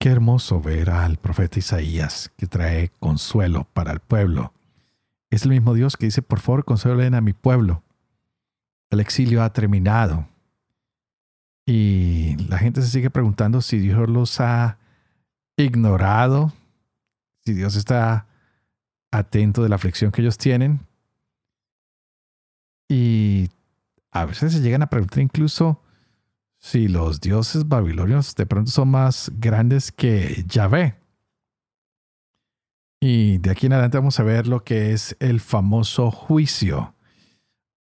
Qué hermoso ver al profeta Isaías que trae consuelo para el pueblo. Es el mismo Dios que dice, por favor, consuelen a mi pueblo. El exilio ha terminado. Y la gente se sigue preguntando si Dios los ha ignorado, si Dios está atento de la aflicción que ellos tienen. Y a veces se llegan a preguntar incluso, si los dioses babilonios de pronto son más grandes que Yahvé. Y de aquí en adelante vamos a ver lo que es el famoso juicio,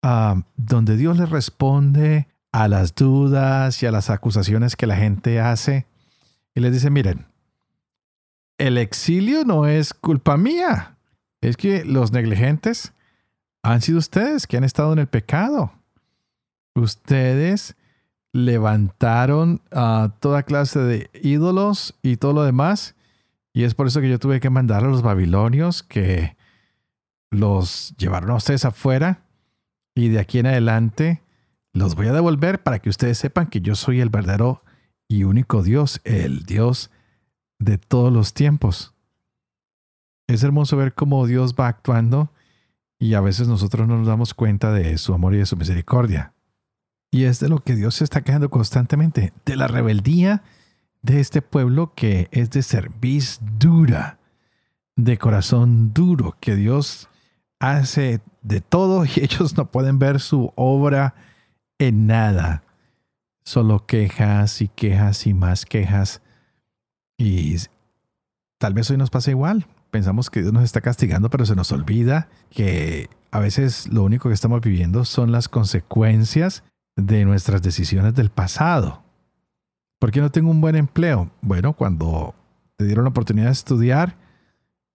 ah, donde Dios le responde a las dudas y a las acusaciones que la gente hace y les dice, miren, el exilio no es culpa mía, es que los negligentes han sido ustedes que han estado en el pecado. Ustedes levantaron a toda clase de ídolos y todo lo demás. Y es por eso que yo tuve que mandar a los babilonios que los llevaron a ustedes afuera. Y de aquí en adelante los voy a devolver para que ustedes sepan que yo soy el verdadero y único Dios, el Dios de todos los tiempos. Es hermoso ver cómo Dios va actuando y a veces nosotros no nos damos cuenta de su amor y de su misericordia. Y es de lo que Dios se está quejando constantemente, de la rebeldía de este pueblo que es de cerviz dura, de corazón duro, que Dios hace de todo y ellos no pueden ver su obra en nada. Solo quejas y quejas y más quejas. Y tal vez hoy nos pasa igual. Pensamos que Dios nos está castigando, pero se nos olvida que a veces lo único que estamos viviendo son las consecuencias de nuestras decisiones del pasado. ¿Por qué no tengo un buen empleo? Bueno, cuando te dieron la oportunidad de estudiar,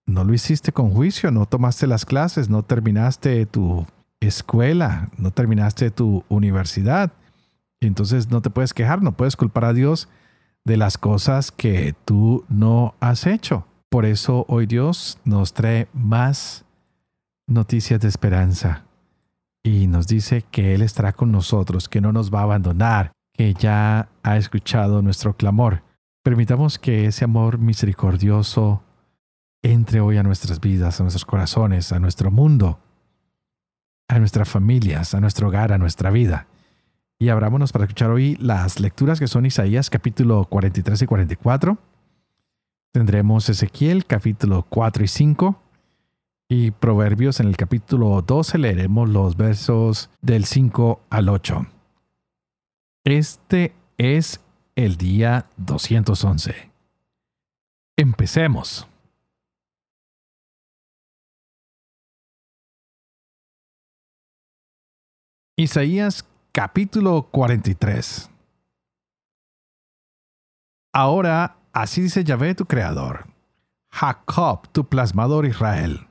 no lo hiciste con juicio, no tomaste las clases, no terminaste tu escuela, no terminaste tu universidad. Entonces no te puedes quejar, no puedes culpar a Dios de las cosas que tú no has hecho. Por eso hoy Dios nos trae más noticias de esperanza y nos dice que Él estará con nosotros, que no nos va a abandonar, que ya ha escuchado nuestro clamor. Permitamos que ese amor misericordioso entre hoy a nuestras vidas, a nuestros corazones, a nuestro mundo, a nuestras familias, a nuestro hogar, a nuestra vida. Y abrámonos para escuchar hoy las lecturas que son Isaías capítulo 43 y 44. Tendremos Ezequiel capítulo 4 y 5 y Proverbios en el capítulo 12 leeremos los versos del 5 al 8. Este es el día 211. Empecemos. Isaías capítulo 43. Ahora, así dice Yahvé tu creador, Jacob tu plasmador Israel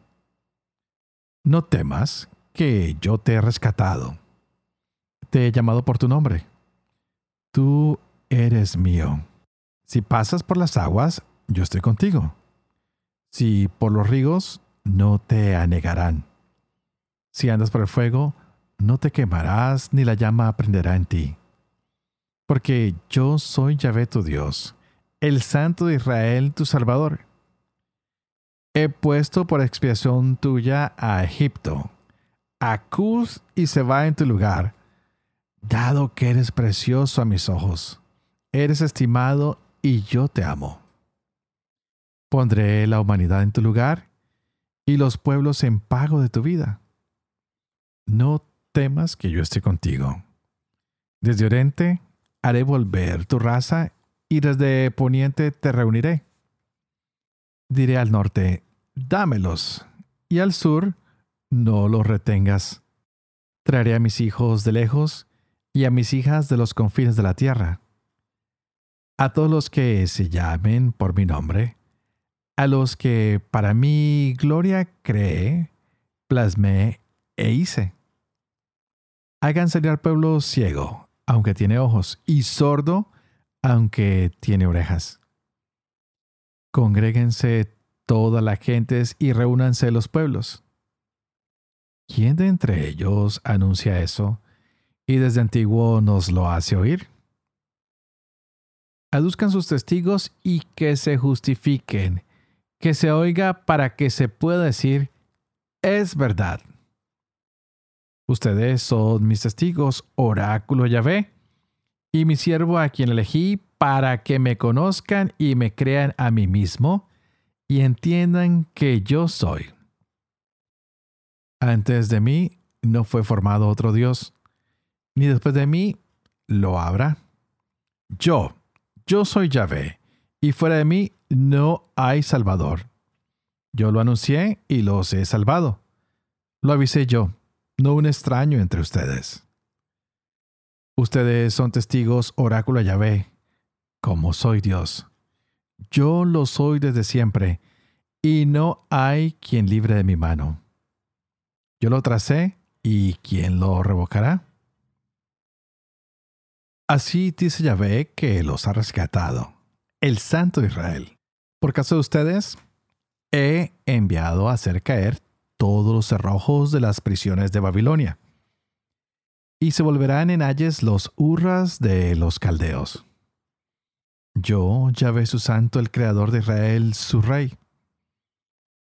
no temas, que yo te he rescatado. Te he llamado por tu nombre. Tú eres mío. Si pasas por las aguas, yo estoy contigo. Si por los ríos, no te anegarán. Si andas por el fuego, no te quemarás ni la llama prenderá en ti. Porque yo soy Yahvé tu Dios, el Santo de Israel tu Salvador He puesto por expiación tuya a Egipto. Acus y se va en tu lugar, dado que eres precioso a mis ojos. Eres estimado y yo te amo. Pondré la humanidad en tu lugar y los pueblos en pago de tu vida. No temas que yo esté contigo. Desde Oriente haré volver tu raza y desde Poniente te reuniré. Diré al norte, dámelos, y al sur, no los retengas. Traeré a mis hijos de lejos y a mis hijas de los confines de la tierra. a todos los que se llamen por mi nombre, a los que para mi gloria cree, plasmé e hice. Hagan salir al pueblo ciego, aunque tiene ojos, y sordo, aunque tiene orejas. Congréguense todas las gentes y reúnanse los pueblos. ¿Quién de entre ellos anuncia eso y desde antiguo nos lo hace oír? Aduzcan sus testigos y que se justifiquen, que se oiga para que se pueda decir, es verdad. Ustedes son mis testigos, oráculo Yahvé, y mi siervo a quien elegí para que me conozcan y me crean a mí mismo y entiendan que yo soy. Antes de mí no fue formado otro Dios, ni después de mí lo habrá. Yo, yo soy Yahvé, y fuera de mí no hay Salvador. Yo lo anuncié y los he salvado. Lo avisé yo, no un extraño entre ustedes. Ustedes son testigos oráculo Yahvé, como soy Dios. Yo lo soy desde siempre, y no hay quien libre de mi mano. Yo lo tracé, y ¿quién lo revocará? Así dice Yahvé que los ha rescatado, el Santo Israel. Por caso de ustedes, he enviado a hacer caer todos los cerrojos de las prisiones de Babilonia. Y se volverán en ayes los hurras de los caldeos. Yo, Yahvé su santo, el creador de Israel, su rey.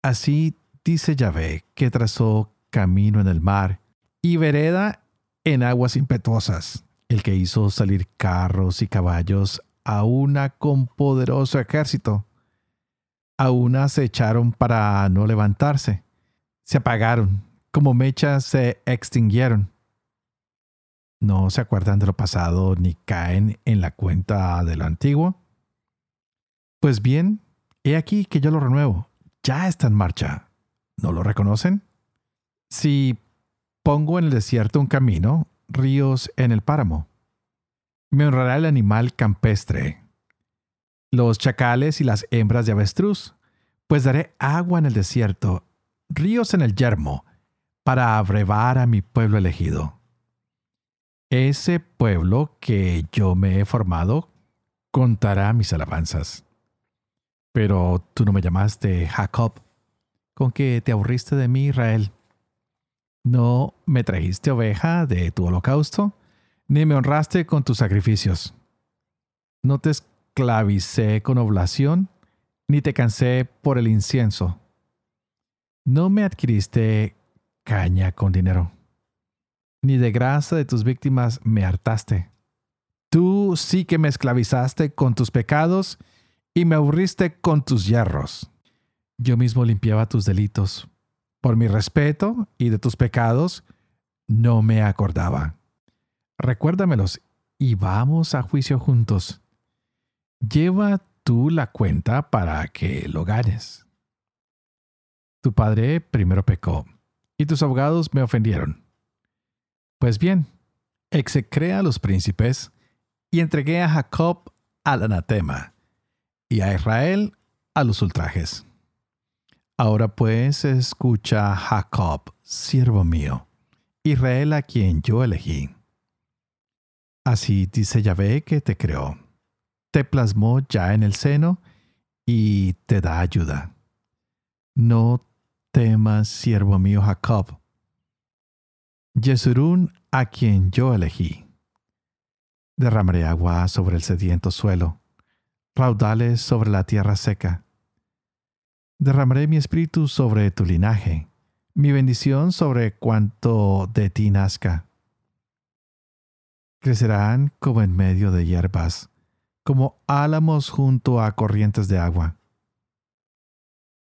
Así dice Yahvé, que trazó camino en el mar y vereda en aguas impetuosas, el que hizo salir carros y caballos a una con poderoso ejército. A una se echaron para no levantarse se apagaron, como mechas se extinguieron. ¿No se acuerdan de lo pasado ni caen en la cuenta de lo antiguo? Pues bien, he aquí que yo lo renuevo. Ya está en marcha. ¿No lo reconocen? Si pongo en el desierto un camino, ríos en el páramo. Me honrará el animal campestre, los chacales y las hembras de avestruz, pues daré agua en el desierto ríos en el yermo, para abrevar a mi pueblo elegido. Ese pueblo que yo me he formado contará mis alabanzas. Pero tú no me llamaste Jacob, con que te aburriste de mí, Israel. No me trajiste oveja de tu holocausto, ni me honraste con tus sacrificios. No te esclavicé con oblación, ni te cansé por el incienso. No me adquiriste caña con dinero, ni de grasa de tus víctimas me hartaste. Tú sí que me esclavizaste con tus pecados y me aburriste con tus hierros. Yo mismo limpiaba tus delitos. Por mi respeto y de tus pecados, no me acordaba. Recuérdamelos y vamos a juicio juntos. Lleva tú la cuenta para que lo ganes. Tu padre primero pecó, y tus abogados me ofendieron. Pues bien, execré a los príncipes, y entregué a Jacob al anatema, y a Israel a los ultrajes. Ahora pues escucha Jacob, siervo mío, Israel a quien yo elegí. Así dice Yahvé que te creó, te plasmó ya en el seno y te da ayuda. No temas, siervo mío Jacob. Yesurún, a quien yo elegí. Derramaré agua sobre el sediento suelo, raudales sobre la tierra seca. Derramaré mi espíritu sobre tu linaje, mi bendición sobre cuanto de ti nazca. Crecerán como en medio de hierbas, como álamos junto a corrientes de agua.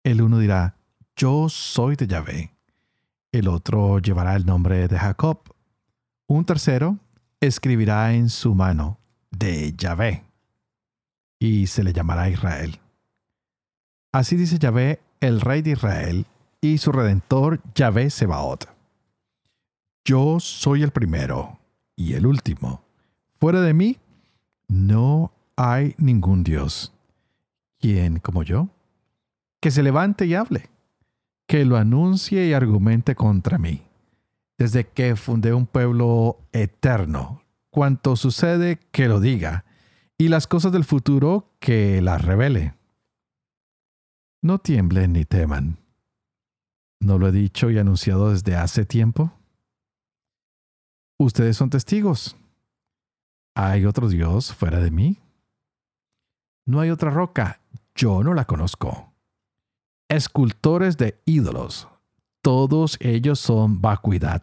El uno dirá, yo soy de Yahvé. El otro llevará el nombre de Jacob. Un tercero escribirá en su mano de Yahvé y se le llamará Israel. Así dice Yahvé, el rey de Israel y su redentor Yahvé Sebaot. Yo soy el primero y el último. Fuera de mí no hay ningún Dios. ¿Quién como yo? Que se levante y hable, que lo anuncie y argumente contra mí. Desde que fundé un pueblo eterno, cuanto sucede, que lo diga, y las cosas del futuro, que las revele. No tiemblen ni teman. ¿No lo he dicho y anunciado desde hace tiempo? Ustedes son testigos. ¿Hay otro Dios fuera de mí? No hay otra roca, yo no la conozco. Escultores de ídolos, todos ellos son vacuidad.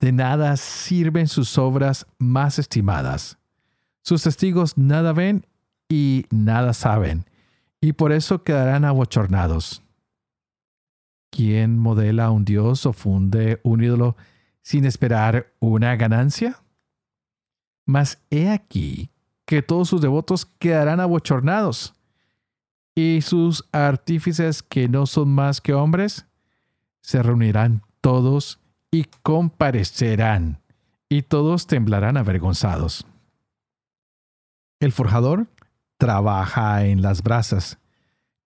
De nada sirven sus obras más estimadas. Sus testigos nada ven y nada saben, y por eso quedarán abochornados. ¿Quién modela un dios o funde un ídolo sin esperar una ganancia? Mas he aquí que todos sus devotos quedarán abochornados, y sus artífices que no son más que hombres, se reunirán todos y comparecerán, y todos temblarán avergonzados. El forjador trabaja en las brasas,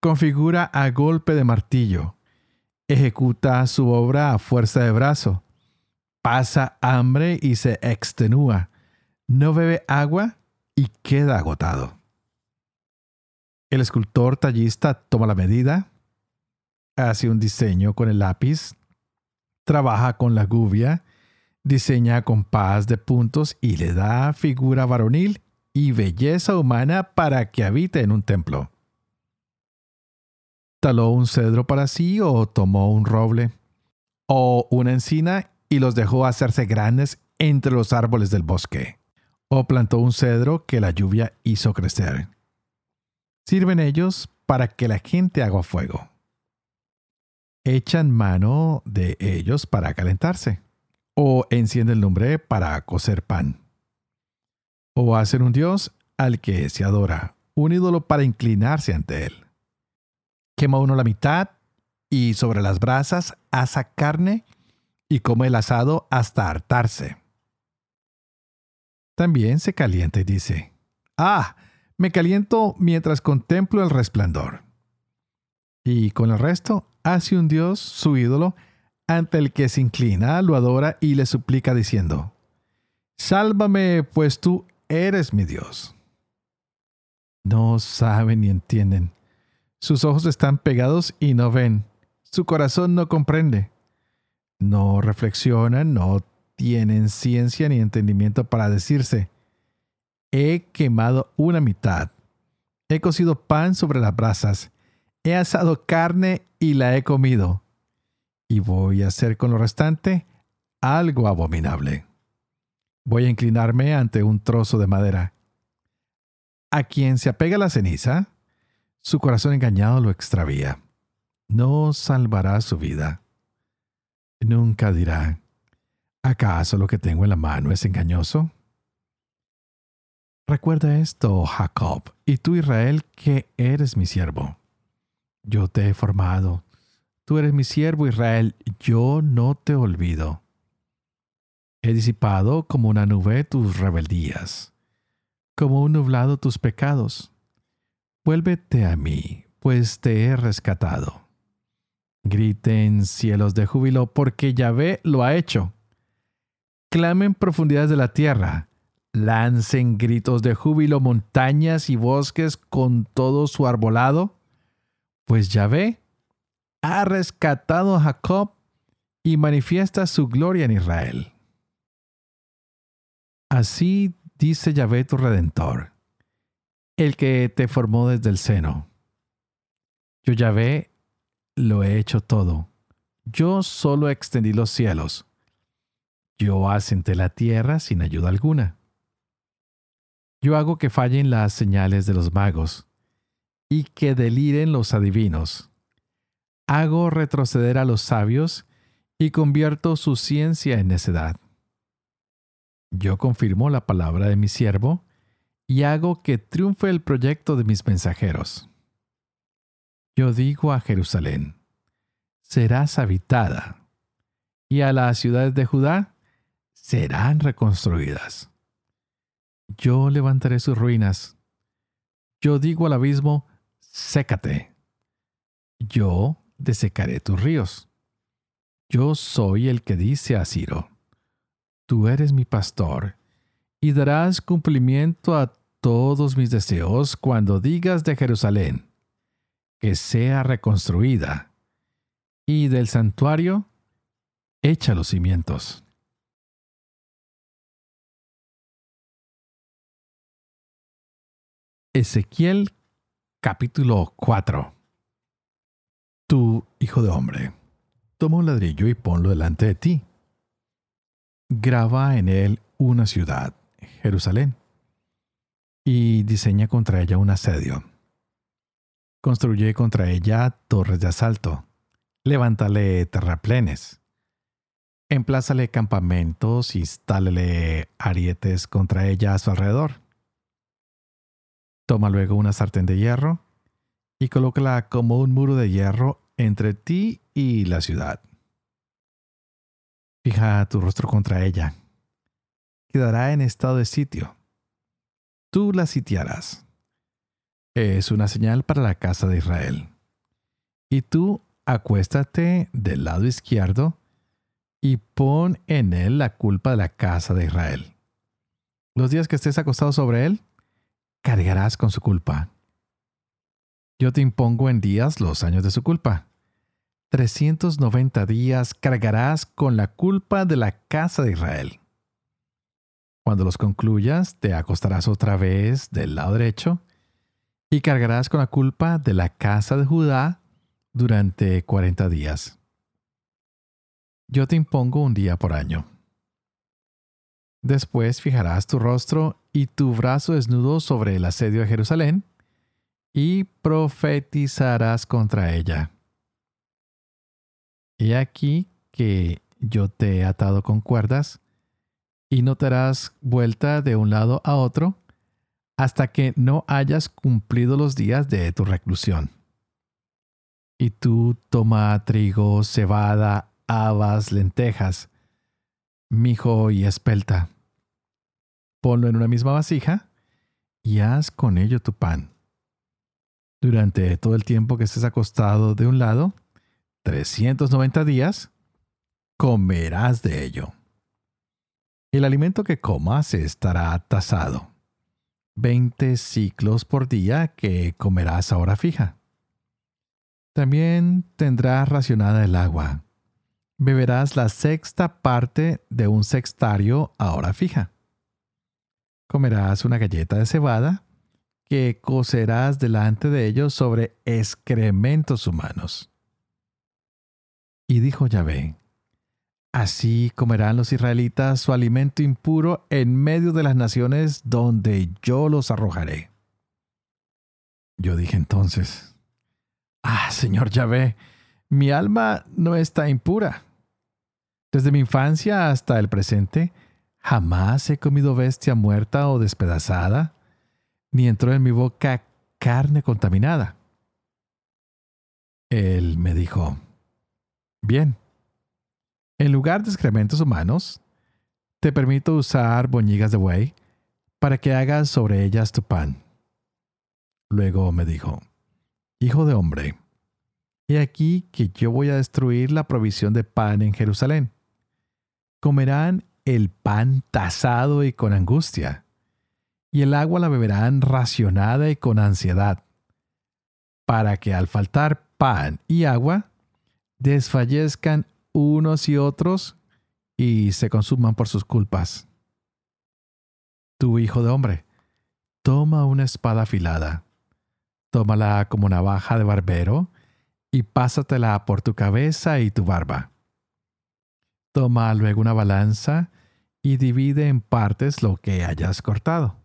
configura a golpe de martillo, ejecuta su obra a fuerza de brazo, pasa hambre y se extenúa, no bebe agua y queda agotado. El escultor tallista toma la medida, hace un diseño con el lápiz, trabaja con la gubia, diseña compás de puntos y le da figura varonil y belleza humana para que habite en un templo. Taló un cedro para sí o tomó un roble o una encina y los dejó hacerse grandes entre los árboles del bosque, o plantó un cedro que la lluvia hizo crecer. Sirven ellos para que la gente haga fuego. Echan mano de ellos para calentarse, o encienden lumbre para cocer pan. O hacen un dios al que se adora, un ídolo para inclinarse ante él. Quema uno la mitad y sobre las brasas asa carne y come el asado hasta hartarse. También se calienta y dice, Ah, me caliento mientras contemplo el resplandor. Y con el resto hace un dios, su ídolo, ante el que se inclina, lo adora y le suplica diciendo, Sálvame, pues tú eres mi Dios. No saben ni entienden. Sus ojos están pegados y no ven. Su corazón no comprende no reflexionan, no tienen ciencia ni entendimiento para decirse, he quemado una mitad, he cocido pan sobre las brasas, he asado carne y la he comido, y voy a hacer con lo restante algo abominable. Voy a inclinarme ante un trozo de madera. A quien se apega la ceniza, su corazón engañado lo extravía. No salvará su vida nunca dirá, ¿acaso lo que tengo en la mano es engañoso? Recuerda esto, Jacob, y tú, Israel, que eres mi siervo. Yo te he formado. Tú eres mi siervo, Israel, yo no te olvido. He disipado como una nube tus rebeldías, como un nublado tus pecados. Vuélvete a mí, pues te he rescatado. Griten cielos de júbilo porque Yahvé lo ha hecho. Clamen profundidades de la tierra. Lancen gritos de júbilo montañas y bosques con todo su arbolado. Pues Yahvé ha rescatado a Jacob y manifiesta su gloria en Israel. Así dice Yahvé tu redentor, el que te formó desde el seno. Yo Yahvé lo he hecho todo. Yo solo extendí los cielos. Yo asenté la tierra sin ayuda alguna. Yo hago que fallen las señales de los magos y que deliren los adivinos. Hago retroceder a los sabios y convierto su ciencia en necedad. Yo confirmo la palabra de mi siervo y hago que triunfe el proyecto de mis mensajeros. Yo digo a Jerusalén, serás habitada, y a las ciudades de Judá serán reconstruidas. Yo levantaré sus ruinas, Yo digo al abismo, sécate. Yo desecaré tus ríos. Yo soy el que dice a Ciro, tú eres mi pastor, y darás cumplimiento a todos mis deseos cuando digas de Jerusalén, que sea reconstruida, y del santuario, echa los cimientos. Ezequiel capítulo 4 Tú, hijo de hombre, toma un ladrillo y ponlo delante de ti. Graba en él una ciudad, Jerusalén, y diseña contra ella un asedio. Construye contra ella torres de asalto. Levántale terraplenes. Emplázale campamentos, instálele arietes contra ella a su alrededor Toma luego una sartén de hierro y colócala como un muro de hierro entre ti y la ciudad. Fija tu rostro contra ella. Quedará en estado de sitio. Tú la sitiarás. Es una señal para la casa de Israel. Y tú acuéstate del lado izquierdo y pon en él la culpa de la casa de Israel. Los días que estés acostado sobre él, cargarás con su culpa. Yo te impongo en días los años de su culpa. 390 días cargarás con la culpa de la casa de Israel. Cuando los concluyas, te acostarás otra vez del lado derecho y cargarás con la culpa de la casa de Judá durante 40 días. Yo te impongo un día por año. Después fijarás tu rostro y tu brazo desnudo sobre el asedio de Jerusalén, y profetizarás contra ella. He aquí que yo te he atado con cuerdas, y no te harás vuelta de un lado a otro, hasta que no hayas cumplido los días de tu reclusión. Y tú toma trigo, cebada, habas, lentejas, mijo y espelta ponlo en una misma vasija y haz con ello tu pan. Durante todo el tiempo que estés acostado de un lado, 390 días, comerás de ello. El alimento que comas estará tasado. 20 ciclos por día que comerás a hora fija. También tendrás racionada el agua. Beberás la sexta parte de un sextario a hora fija comerás una galleta de cebada que cocerás delante de ellos sobre excrementos humanos. Y dijo Yahvé, Así comerán los israelitas su alimento impuro en medio de las naciones donde yo los arrojaré. Yo dije entonces, Ah, Señor Yahvé, mi alma no está impura. Desde mi infancia hasta el presente, Jamás he comido bestia muerta o despedazada, ni entró en mi boca carne contaminada. Él me dijo, bien, en lugar de excrementos humanos, te permito usar boñigas de buey para que hagas sobre ellas tu pan. Luego me dijo, Hijo de hombre, he aquí que yo voy a destruir la provisión de pan en Jerusalén. Comerán el pan tasado y con angustia, y el agua la beberán racionada y con ansiedad, para que al faltar pan y agua, desfallezcan unos y otros y se consuman por sus culpas. Tu hijo de hombre, toma una espada afilada, tómala como navaja de barbero y pásatela por tu cabeza y tu barba. Toma luego una balanza y divide en partes lo que hayas cortado.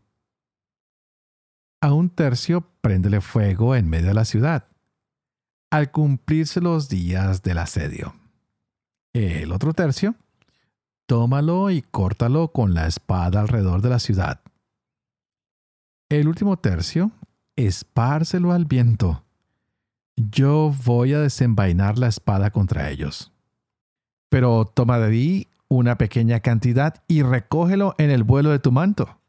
A un tercio préndele fuego en medio de la ciudad, al cumplirse los días del asedio. El otro tercio, tómalo y córtalo con la espada alrededor de la ciudad. El último tercio, espárcelo al viento. Yo voy a desenvainar la espada contra ellos. Pero toma de ahí una pequeña cantidad y recógelo en el vuelo de tu manto.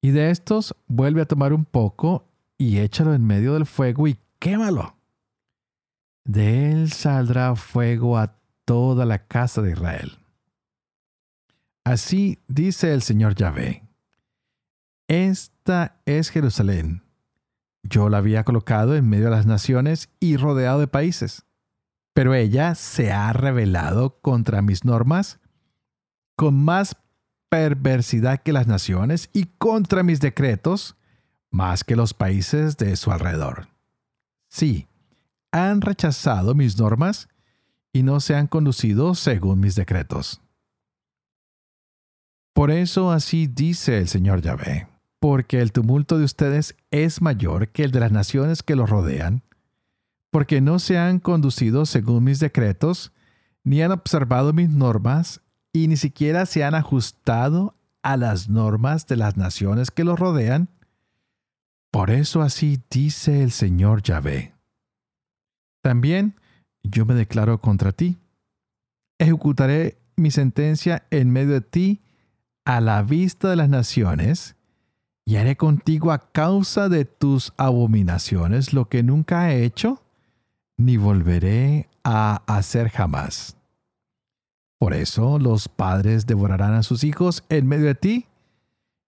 Y de estos vuelve a tomar un poco y échalo en medio del fuego y quémalo. De él saldrá fuego a toda la casa de Israel. Así dice el Señor Yahvé. Esta es Jerusalén. Yo la había colocado en medio de las naciones y rodeado de países. Pero ella se ha rebelado contra mis normas con más perversidad que las naciones y contra mis decretos más que los países de su alrededor. Sí, han rechazado mis normas y no se han conducido según mis decretos. Por eso así dice el Señor Yahvé, porque el tumulto de ustedes es mayor que el de las naciones que los rodean, porque no se han conducido según mis decretos, ni han observado mis normas, y ni siquiera se han ajustado a las normas de las naciones que los rodean. Por eso así dice el Señor Yahvé. También yo me declaro contra ti. Ejecutaré mi sentencia en medio de ti a la vista de las naciones, y haré contigo a causa de tus abominaciones lo que nunca he hecho, ni volveré a hacer jamás. Por eso los padres devorarán a sus hijos en medio de ti,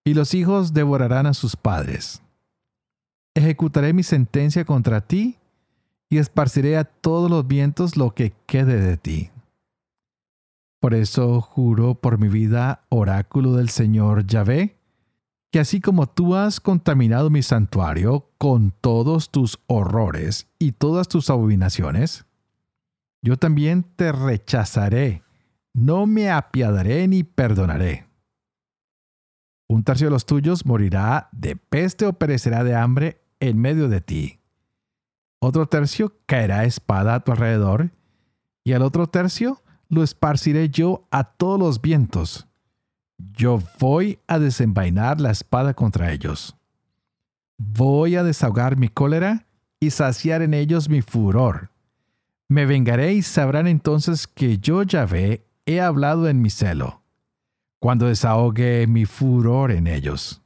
y los hijos devorarán a sus padres. Ejecutaré mi sentencia contra ti, y esparciré a todos los vientos lo que quede de ti. Por eso juro por mi vida, oráculo del Señor Yahvé, que así como tú has contaminado mi santuario con todos tus horrores y todas tus abominaciones, yo también te rechazaré, no me apiadaré ni perdonaré. Un tercio de los tuyos morirá de peste o perecerá de hambre en medio de ti. Otro tercio caerá espada a tu alrededor, y al otro tercio lo esparciré yo a todos los vientos. Yo voy a desenvainar la espada contra ellos. Voy a desahogar mi cólera y saciar en ellos mi furor. Me vengaré y sabrán entonces que yo, Yahvé, he hablado en mi celo, cuando desahogue mi furor en ellos.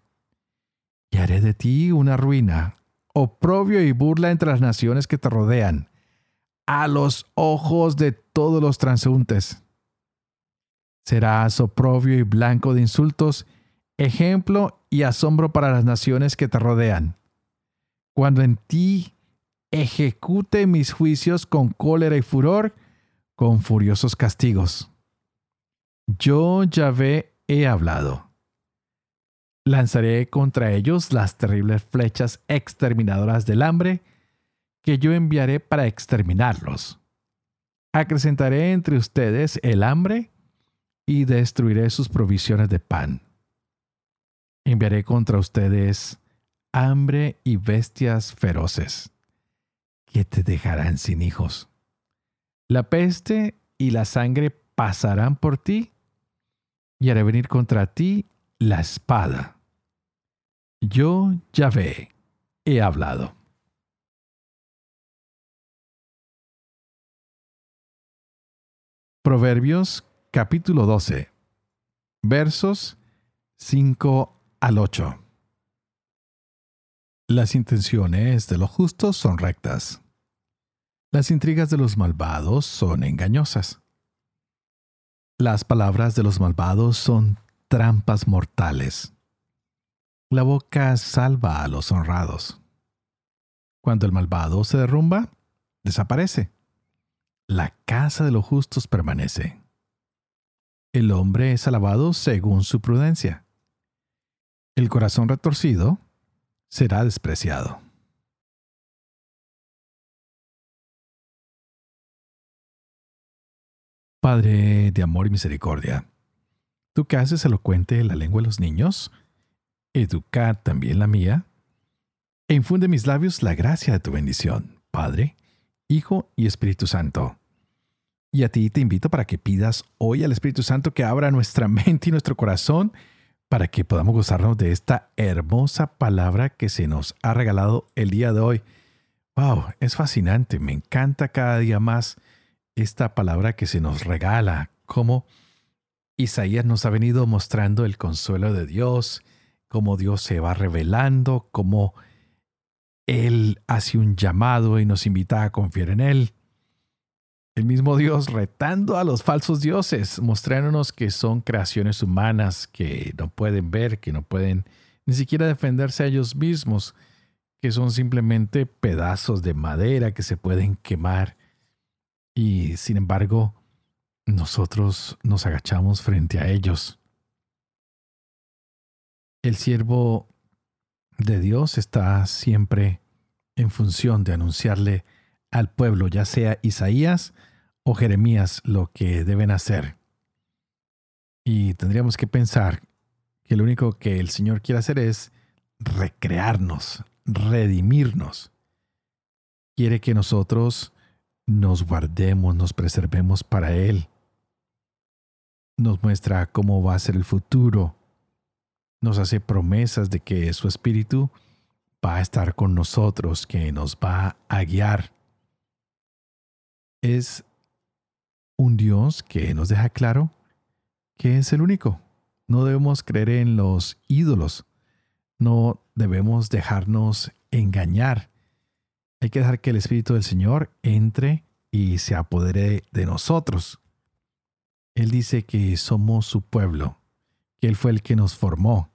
Y haré de ti una ruina, oprobio y burla entre las naciones que te rodean a los ojos de todos los transeúntes. Serás oprobio y blanco de insultos, ejemplo y asombro para las naciones que te rodean. Cuando en ti ejecute mis juicios con cólera y furor, con furiosos castigos. Yo, Yahvé, he hablado. Lanzaré contra ellos las terribles flechas exterminadoras del hambre, que yo enviaré para exterminarlos. Acrecentaré entre ustedes el hambre y destruiré sus provisiones de pan. Enviaré contra ustedes hambre y bestias feroces, que te dejarán sin hijos. La peste y la sangre pasarán por ti, y haré venir contra ti la espada. Yo, Yahvé, he hablado. Proverbios capítulo 12, versos 5 al 8. Las intenciones de los justos son rectas. Las intrigas de los malvados son engañosas. Las palabras de los malvados son trampas mortales. La boca salva a los honrados. Cuando el malvado se derrumba, desaparece la casa de los justos permanece. El hombre es alabado según su prudencia. El corazón retorcido será despreciado. Padre de amor y misericordia, tú que haces elocuente la lengua de los niños, educa también la mía, e infunde en mis labios la gracia de tu bendición, Padre, Hijo y Espíritu Santo. Y a ti te invito para que pidas hoy al Espíritu Santo que abra nuestra mente y nuestro corazón para que podamos gozarnos de esta hermosa palabra que se nos ha regalado el día de hoy. ¡Wow! Es fascinante, me encanta cada día más esta palabra que se nos regala, como Isaías nos ha venido mostrando el consuelo de Dios, cómo Dios se va revelando, cómo Él hace un llamado y nos invita a confiar en Él. El mismo Dios retando a los falsos dioses, mostrándonos que son creaciones humanas que no pueden ver, que no pueden ni siquiera defenderse a ellos mismos, que son simplemente pedazos de madera que se pueden quemar. Y sin embargo, nosotros nos agachamos frente a ellos. El siervo de Dios está siempre en función de anunciarle al pueblo, ya sea Isaías o Jeremías, lo que deben hacer. Y tendríamos que pensar que lo único que el Señor quiere hacer es recrearnos, redimirnos. Quiere que nosotros nos guardemos, nos preservemos para Él. Nos muestra cómo va a ser el futuro. Nos hace promesas de que su Espíritu va a estar con nosotros, que nos va a guiar. Es un Dios que nos deja claro que es el único. No debemos creer en los ídolos. No debemos dejarnos engañar. Hay que dejar que el Espíritu del Señor entre y se apodere de nosotros. Él dice que somos su pueblo, que Él fue el que nos formó,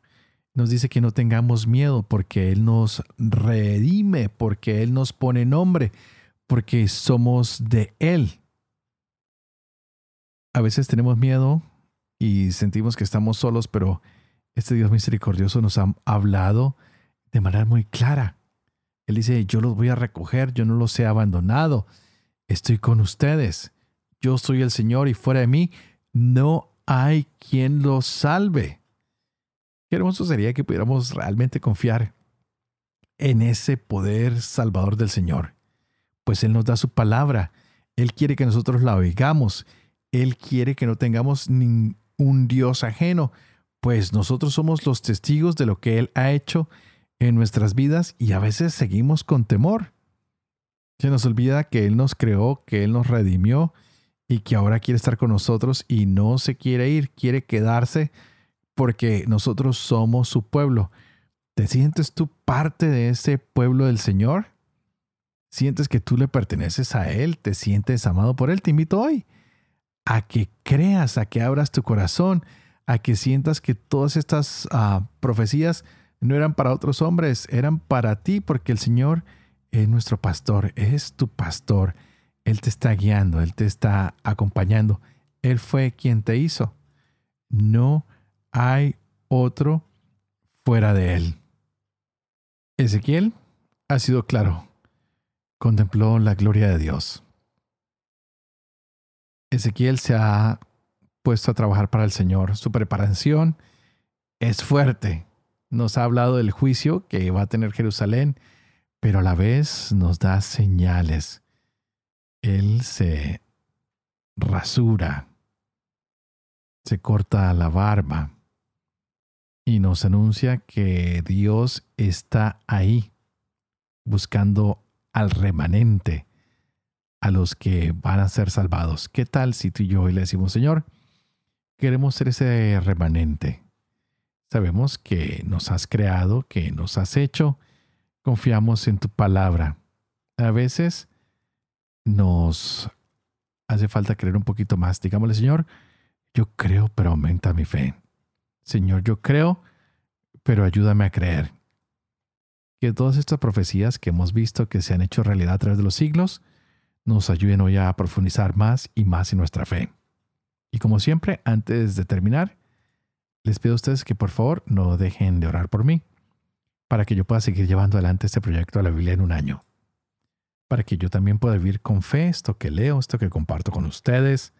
nos dice que no tengamos miedo porque Él nos redime, porque Él nos pone nombre, porque somos de Él. A veces tenemos miedo y sentimos que estamos solos, pero este Dios misericordioso nos ha hablado de manera muy clara. Él dice, yo los voy a recoger, yo no los he abandonado, estoy con ustedes, yo soy el Señor y fuera de mí no hay quien los salve. Qué hermoso sería que pudiéramos realmente confiar en ese poder salvador del Señor, pues Él nos da su palabra, Él quiere que nosotros la oigamos, Él quiere que no tengamos ningún Dios ajeno, pues nosotros somos los testigos de lo que Él ha hecho en nuestras vidas y a veces seguimos con temor. Se nos olvida que Él nos creó, que Él nos redimió y que ahora quiere estar con nosotros y no se quiere ir, quiere quedarse porque nosotros somos su pueblo. ¿Te sientes tú parte de ese pueblo del Señor? ¿Sientes que tú le perteneces a Él? ¿Te sientes amado por Él? Te invito hoy a que creas, a que abras tu corazón, a que sientas que todas estas ah, profecías no eran para otros hombres, eran para ti, porque el Señor es nuestro pastor, es tu pastor. Él te está guiando, Él te está acompañando. Él fue quien te hizo. No hay otro fuera de él. Ezequiel ha sido claro. Contempló la gloria de Dios. Ezequiel se ha puesto a trabajar para el Señor. Su preparación es fuerte. Nos ha hablado del juicio que va a tener Jerusalén, pero a la vez nos da señales. Él se rasura, se corta la barba, y nos anuncia que Dios está ahí buscando al remanente, a los que van a ser salvados. ¿Qué tal si tú y yo hoy le decimos, Señor, queremos ser ese remanente? Sabemos que nos has creado, que nos has hecho, confiamos en tu palabra. A veces nos hace falta creer un poquito más. Digámosle, Señor, yo creo, pero aumenta mi fe. Señor, yo creo, pero ayúdame a creer. Que todas estas profecías que hemos visto que se han hecho realidad a través de los siglos nos ayuden hoy a profundizar más y más en nuestra fe. Y como siempre, antes de terminar, les pido a ustedes que por favor no dejen de orar por mí, para que yo pueda seguir llevando adelante este proyecto de la Biblia en un año, para que yo también pueda vivir con fe esto que leo, esto que comparto con ustedes,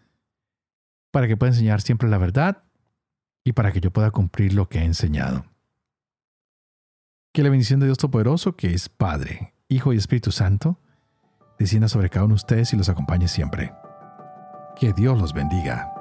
para que pueda enseñar siempre la verdad y para que yo pueda cumplir lo que he enseñado. Que la bendición de Dios Todopoderoso, que es Padre, Hijo y Espíritu Santo, descienda sobre cada uno de ustedes y los acompañe siempre. Que Dios los bendiga.